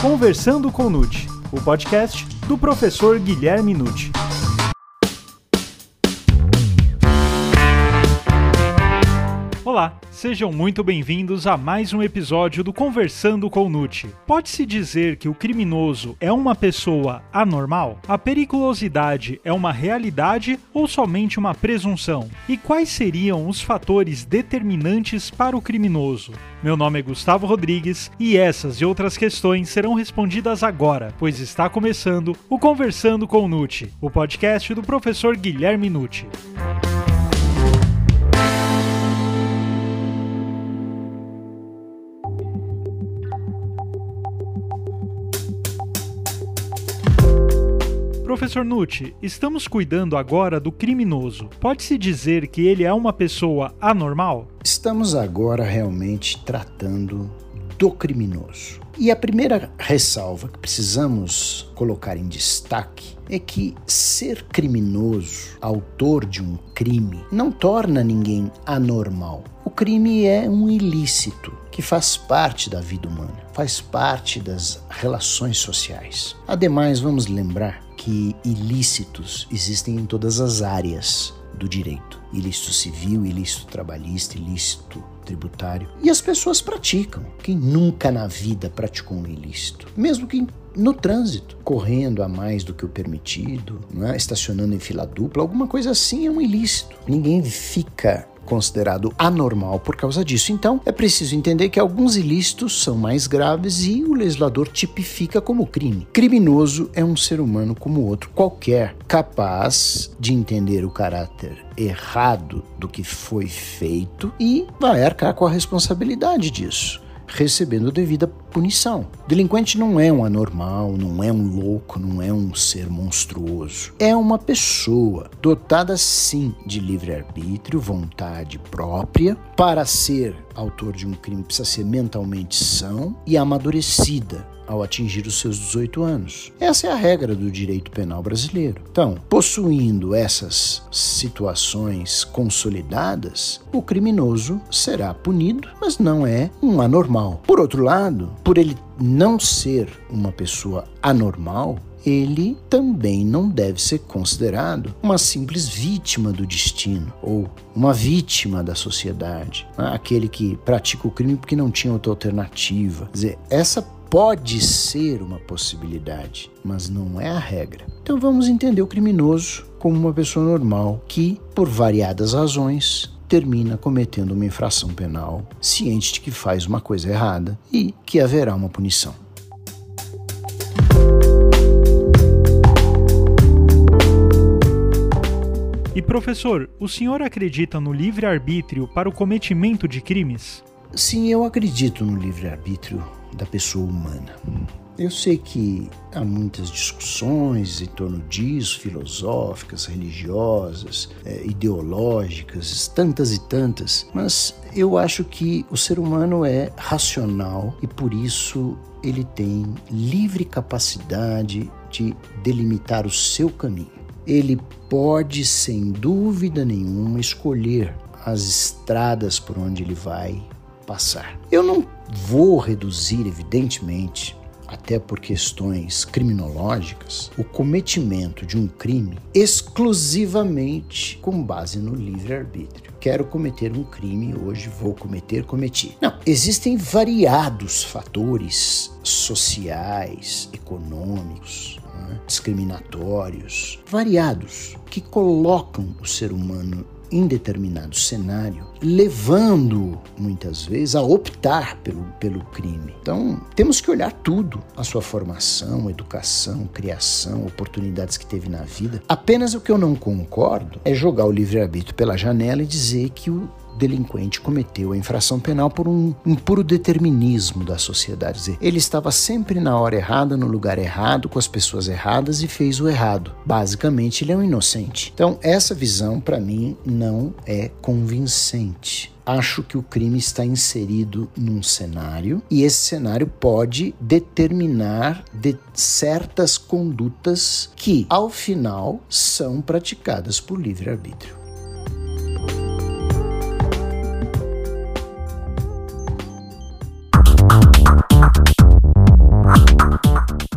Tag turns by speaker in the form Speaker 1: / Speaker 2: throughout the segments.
Speaker 1: Conversando com Nute, o podcast do professor Guilherme Nute. Olá, sejam muito bem-vindos a mais um episódio do Conversando com Nute. Pode-se dizer que o criminoso é uma pessoa anormal? A periculosidade é uma realidade ou somente uma presunção? E quais seriam os fatores determinantes para o criminoso? Meu nome é Gustavo Rodrigues e essas e outras questões serão respondidas agora, pois está começando o Conversando com Nute, o podcast do professor Guilherme Nute. Professor Nucci, estamos cuidando agora do criminoso. Pode-se dizer que ele é uma pessoa anormal?
Speaker 2: Estamos agora realmente tratando do criminoso. E a primeira ressalva que precisamos colocar em destaque é que ser criminoso, autor de um crime, não torna ninguém anormal. O crime é um ilícito que faz parte da vida humana, faz parte das relações sociais. Ademais, vamos lembrar que ilícitos existem em todas as áreas do direito: ilícito civil, ilícito trabalhista, ilícito tributário. E as pessoas praticam. Quem nunca na vida praticou um ilícito? Mesmo que no trânsito, correndo a mais do que o permitido, é? estacionando em fila dupla, alguma coisa assim é um ilícito. Ninguém fica considerado anormal por causa disso. Então, é preciso entender que alguns ilícitos são mais graves e o legislador tipifica como crime. Criminoso é um ser humano como outro qualquer, capaz de entender o caráter errado do que foi feito e vai arcar com a responsabilidade disso recebendo devida punição. Delinquente não é um anormal, não é um louco, não é um ser monstruoso. É uma pessoa dotada sim de livre-arbítrio, vontade própria. Para ser autor de um crime, precisa ser mentalmente são e amadurecida ao atingir os seus 18 anos. Essa é a regra do direito penal brasileiro. Então, possuindo essas situações consolidadas, o criminoso será punido, mas não é um anormal. Por outro lado, por ele não ser uma pessoa anormal, ele também não deve ser considerado uma simples vítima do destino ou uma vítima da sociedade, né? aquele que pratica o crime porque não tinha outra alternativa. Quer dizer, essa pode ser uma possibilidade, mas não é a regra. Então vamos entender o criminoso como uma pessoa normal que, por variadas razões, termina cometendo uma infração penal, ciente de que faz uma coisa errada e que haverá uma punição.
Speaker 1: E professor, o senhor acredita no livre-arbítrio para o cometimento de crimes?
Speaker 2: Sim, eu acredito no livre-arbítrio da pessoa humana. Eu sei que há muitas discussões em torno disso, filosóficas, religiosas, é, ideológicas, tantas e tantas, mas eu acho que o ser humano é racional e por isso ele tem livre capacidade de delimitar o seu caminho. Ele pode, sem dúvida nenhuma, escolher as estradas por onde ele vai passar. Eu não vou reduzir, evidentemente, até por questões criminológicas, o cometimento de um crime exclusivamente com base no livre-arbítrio. Quero cometer um crime hoje, vou cometer, cometi. Não, existem variados fatores sociais, econômicos, né, discriminatórios, variados, que colocam o ser humano em determinado cenário, levando muitas vezes a optar pelo, pelo crime. Então, temos que olhar tudo: a sua formação, educação, criação, oportunidades que teve na vida. Apenas o que eu não concordo é jogar o livre-arbítrio pela janela e dizer que o delinquente cometeu a infração penal por um, puro determinismo da sociedade. Ele estava sempre na hora errada, no lugar errado, com as pessoas erradas e fez o errado. Basicamente, ele é um inocente. Então, essa visão, para mim, não é convincente acho que o crime está inserido num cenário e esse cenário pode determinar de certas condutas que, ao final, são praticadas por livre-arbítrio.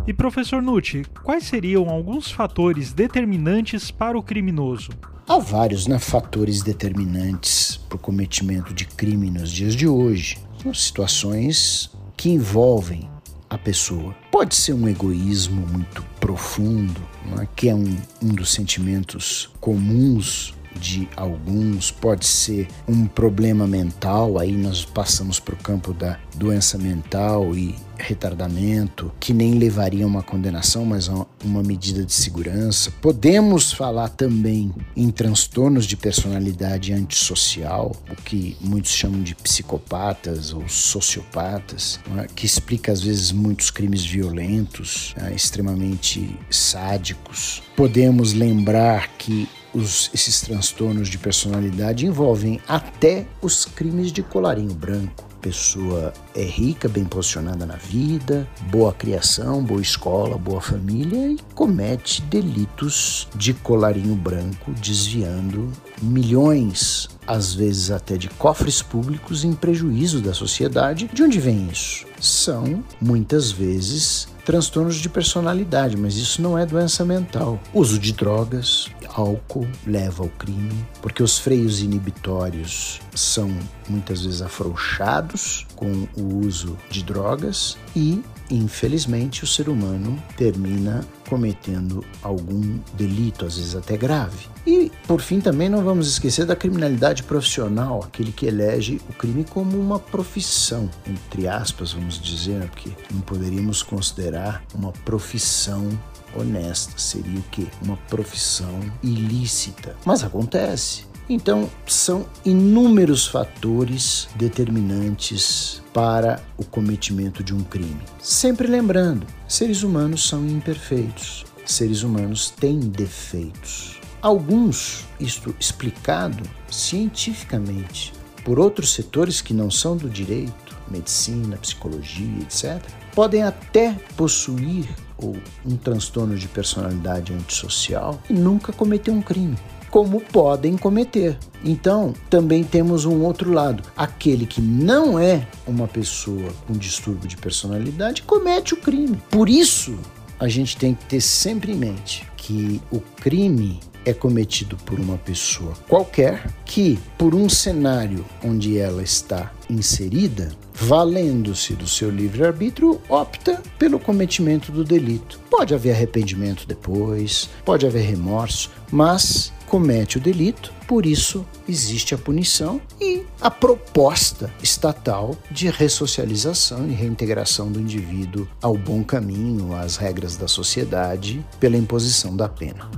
Speaker 1: E professor Nucci, quais seriam alguns fatores determinantes para o criminoso?
Speaker 2: Há vários né, fatores determinantes para o cometimento de crime nos dias de hoje. São situações que envolvem a pessoa. Pode ser um egoísmo muito profundo, é? que é um, um dos sentimentos comuns de alguns, pode ser um problema mental, aí nós passamos para o campo da doença mental e retardamento, que nem levaria a uma condenação, mas a uma medida de segurança. Podemos falar também em transtornos de personalidade antissocial, o que muitos chamam de psicopatas ou sociopatas, é? que explica às vezes muitos crimes violentos, é? extremamente sádicos. Podemos lembrar que os, esses transtornos de personalidade envolvem até os crimes de colarinho branco. Pessoa é rica, bem posicionada na vida, boa criação, boa escola, boa família e comete delitos de colarinho branco, desviando milhões, às vezes até de cofres públicos, em prejuízo da sociedade. De onde vem isso? São, muitas vezes, transtornos de personalidade, mas isso não é doença mental. Uso de drogas, álcool leva ao crime, porque os freios inibitórios são muitas vezes afrouxados com o uso de drogas e infelizmente o ser humano termina cometendo algum delito, às vezes até grave. E, por fim, também não vamos esquecer da criminalidade profissional, aquele que elege o crime como uma profissão, entre aspas, vamos dizer, né, porque não poderíamos considerar uma profissão honesta, seria o quê? Uma profissão ilícita. Mas acontece. Então, são inúmeros fatores determinantes para o cometimento de um crime. Sempre lembrando, seres humanos são imperfeitos, seres humanos têm defeitos. Alguns, isto explicado cientificamente por outros setores que não são do direito, medicina, psicologia, etc., podem até possuir ou um transtorno de personalidade antissocial e nunca cometer um crime como podem cometer. Então, também temos um outro lado. Aquele que não é uma pessoa com distúrbio de personalidade comete o crime. Por isso, a gente tem que ter sempre em mente que o crime é cometido por uma pessoa qualquer que, por um cenário onde ela está inserida, valendo-se do seu livre-arbítrio, opta pelo cometimento do delito. Pode haver arrependimento depois, pode haver remorso, mas comete o delito, por isso existe a punição e a proposta estatal de ressocialização e reintegração do indivíduo ao bom caminho, às regras da sociedade, pela imposição da pena.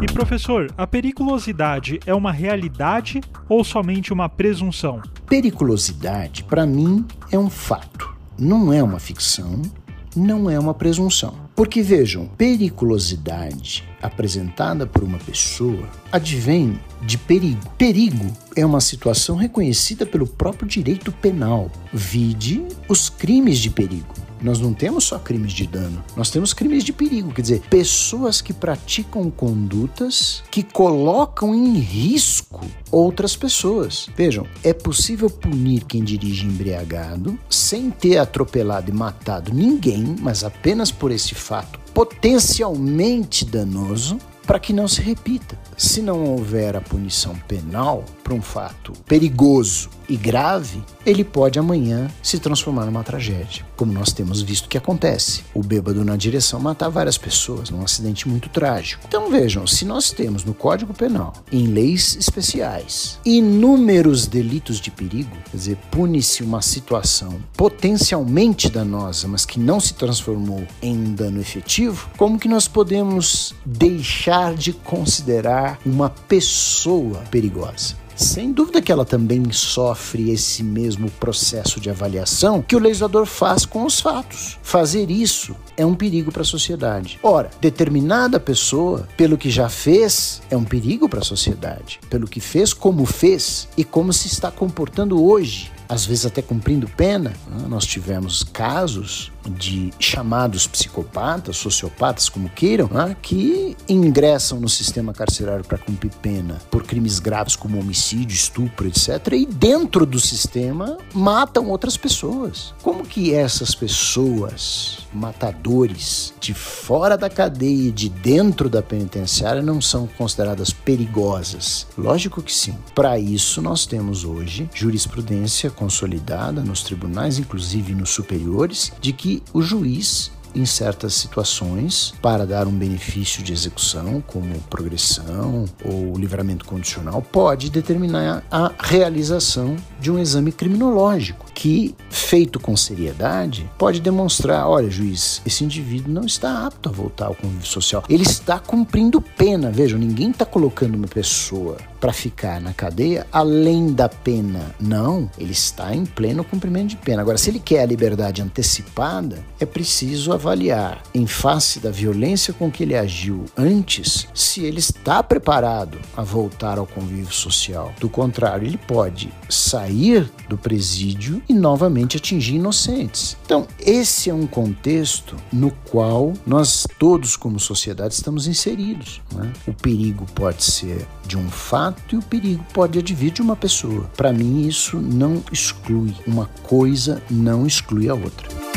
Speaker 1: E professor, a periculosidade é uma realidade ou somente uma presunção?
Speaker 2: Periculosidade, para mim, é um fato. Não é uma ficção, não é uma presunção. Porque vejam, periculosidade apresentada por uma pessoa advém de perigo. Perigo é uma situação reconhecida pelo próprio direito penal. Vide os crimes de perigo. Nós não temos só crimes de dano, nós temos crimes de perigo, quer dizer, pessoas que praticam condutas que colocam em risco outras pessoas. Vejam, é possível punir quem dirige embriagado sem ter atropelado e matado ninguém, mas apenas por esse fato potencialmente danoso para que não se repita. Se não houver a punição penal para um fato perigoso e grave, ele pode amanhã se transformar numa tragédia, como nós temos visto que acontece. O bêbado na direção matar várias pessoas num acidente muito trágico. Então vejam, se nós temos no Código Penal, em leis especiais, inúmeros delitos de perigo, quer dizer, pune-se uma situação potencialmente danosa, mas que não se transformou em um dano efetivo, como que nós podemos deixar de considerar uma pessoa perigosa? Sem dúvida que ela também sofre esse mesmo processo de avaliação que o legislador faz com os fatos. Fazer isso é um perigo para a sociedade. Ora, determinada pessoa, pelo que já fez, é um perigo para a sociedade. Pelo que fez, como fez e como se está comportando hoje às vezes até cumprindo pena. Né? Nós tivemos casos de chamados psicopatas, sociopatas, como queiram, né? que ingressam no sistema carcerário para cumprir pena por crimes graves como homicídio, estupro, etc. E dentro do sistema matam outras pessoas. Como que essas pessoas, matadores de fora da cadeia e de dentro da penitenciária, não são consideradas perigosas? Lógico que sim. Para isso, nós temos hoje jurisprudência consolidada nos tribunais, inclusive nos superiores, de que o juiz em certas situações para dar um benefício de execução, como progressão ou livramento condicional, pode determinar a realização de um exame criminológico que, feito com seriedade, pode demonstrar: olha, juiz, esse indivíduo não está apto a voltar ao convívio social. Ele está cumprindo pena. Vejam, ninguém está colocando uma pessoa para ficar na cadeia além da pena. Não, ele está em pleno cumprimento de pena. Agora, se ele quer a liberdade antecipada, é preciso avaliar, em face da violência com que ele agiu antes, se ele está preparado a voltar ao convívio social. Do contrário, ele pode sair do presídio e novamente atingir inocentes. Então, esse é um contexto no qual nós todos, como sociedade, estamos inseridos. Né? O perigo pode ser de um fato e o perigo pode advir de uma pessoa. Para mim, isso não exclui. Uma coisa não exclui a outra.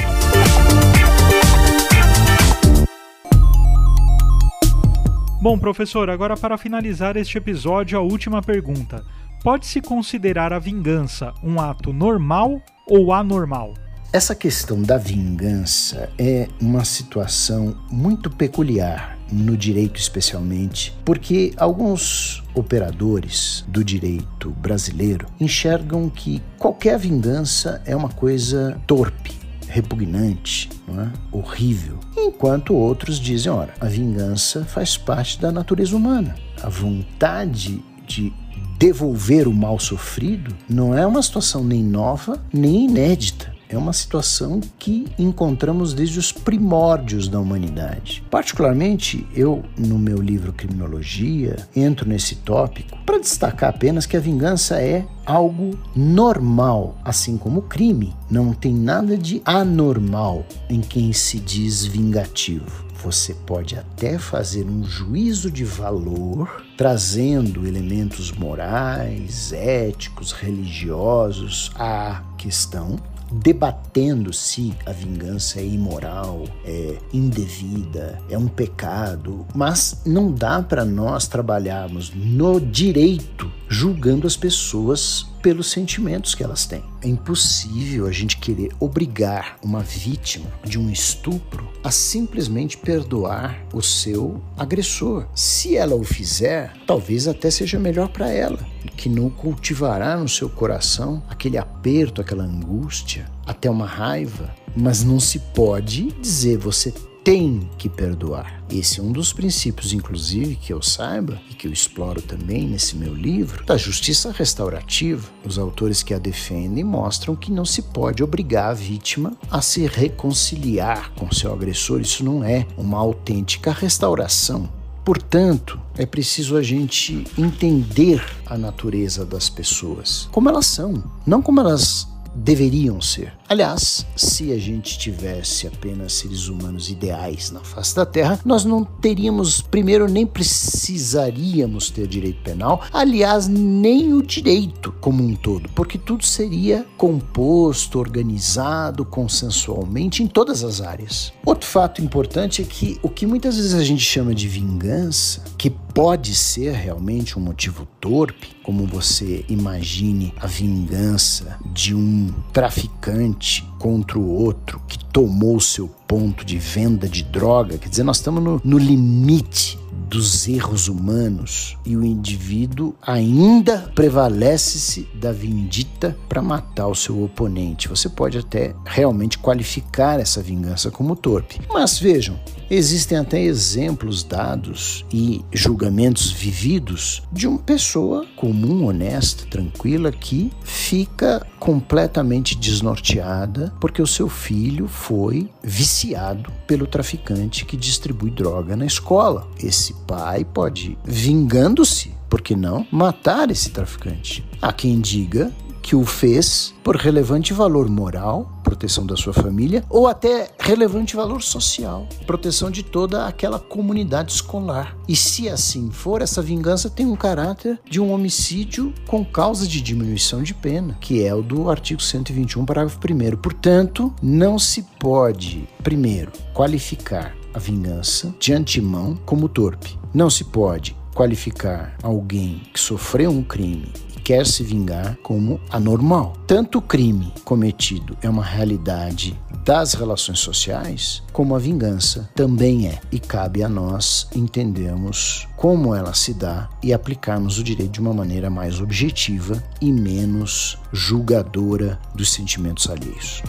Speaker 1: Bom, professor, agora para finalizar este episódio, a última pergunta. Pode-se considerar a vingança um ato normal ou anormal?
Speaker 2: Essa questão da vingança é uma situação muito peculiar no direito especialmente, porque alguns operadores do direito brasileiro enxergam que qualquer vingança é uma coisa torpe, repugnante, é? horrível, enquanto outros dizem, ora, a vingança faz parte da natureza humana. A vontade de devolver o mal sofrido não é uma situação nem nova nem inédita. É uma situação que encontramos desde os primórdios da humanidade. Particularmente, eu, no meu livro Criminologia, entro nesse tópico para destacar apenas que a vingança é algo normal, assim como o crime. Não tem nada de anormal em quem se diz vingativo. Você pode até fazer um juízo de valor, trazendo elementos morais, éticos, religiosos à questão, debatendo se a vingança é imoral, é indevida, é um pecado, mas não dá para nós trabalharmos no direito julgando as pessoas pelos sentimentos que elas têm. É impossível a gente querer obrigar uma vítima de um estupro a simplesmente perdoar o seu agressor. Se ela o fizer, talvez até seja melhor para ela, que não cultivará no seu coração aquele aperto, aquela angústia, até uma raiva. Mas não se pode dizer você tem que perdoar. Esse é um dos princípios, inclusive, que eu saiba e que eu exploro também nesse meu livro, da justiça restaurativa. Os autores que a defendem mostram que não se pode obrigar a vítima a se reconciliar com seu agressor. Isso não é uma autêntica restauração. Portanto, é preciso a gente entender a natureza das pessoas, como elas são, não como elas deveriam ser. Aliás, se a gente tivesse apenas seres humanos ideais na face da Terra, nós não teríamos, primeiro, nem precisaríamos ter direito penal, aliás, nem o direito como um todo, porque tudo seria composto, organizado, consensualmente em todas as áreas. Outro fato importante é que o que muitas vezes a gente chama de vingança, que pode ser realmente um motivo torpe, como você imagine a vingança de um traficante contra o outro que tomou seu ponto de venda de droga. Quer dizer, nós estamos no, no limite dos erros humanos e o indivíduo ainda prevalece-se da vindita para matar o seu oponente. Você pode até realmente qualificar essa vingança como torpe. Mas vejam, existem até exemplos dados e julgamentos vividos de uma pessoa comum, honesta, tranquila que fica completamente desnorteada porque o seu filho foi viciado pelo traficante que distribui droga na escola. Esse pai pode, vingando-se, por que não, matar esse traficante. Há quem diga que o fez por relevante valor moral, proteção da sua família, ou até relevante valor social, proteção de toda aquela comunidade escolar. E se assim for, essa vingança tem um caráter de um homicídio com causa de diminuição de pena, que é o do artigo 121, parágrafo 1. Portanto, não se pode, primeiro, qualificar a vingança de antemão como torpe. Não se pode qualificar alguém que sofreu um crime quer se vingar como anormal. Tanto o crime cometido é uma realidade das relações sociais, como a vingança também é. E cabe a nós entendermos como ela se dá e aplicarmos o direito de uma maneira mais objetiva e menos julgadora dos sentimentos alheios.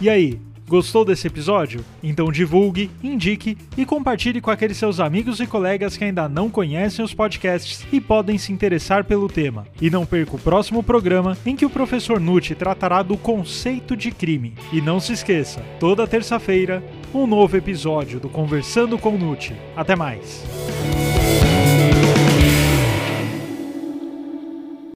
Speaker 1: E aí, Gostou desse episódio? Então divulgue, indique e compartilhe com aqueles seus amigos e colegas que ainda não conhecem os podcasts e podem se interessar pelo tema. E não perca o próximo programa em que o professor Nutti tratará do conceito de crime. E não se esqueça, toda terça-feira, um novo episódio do Conversando com Nutti. Até mais!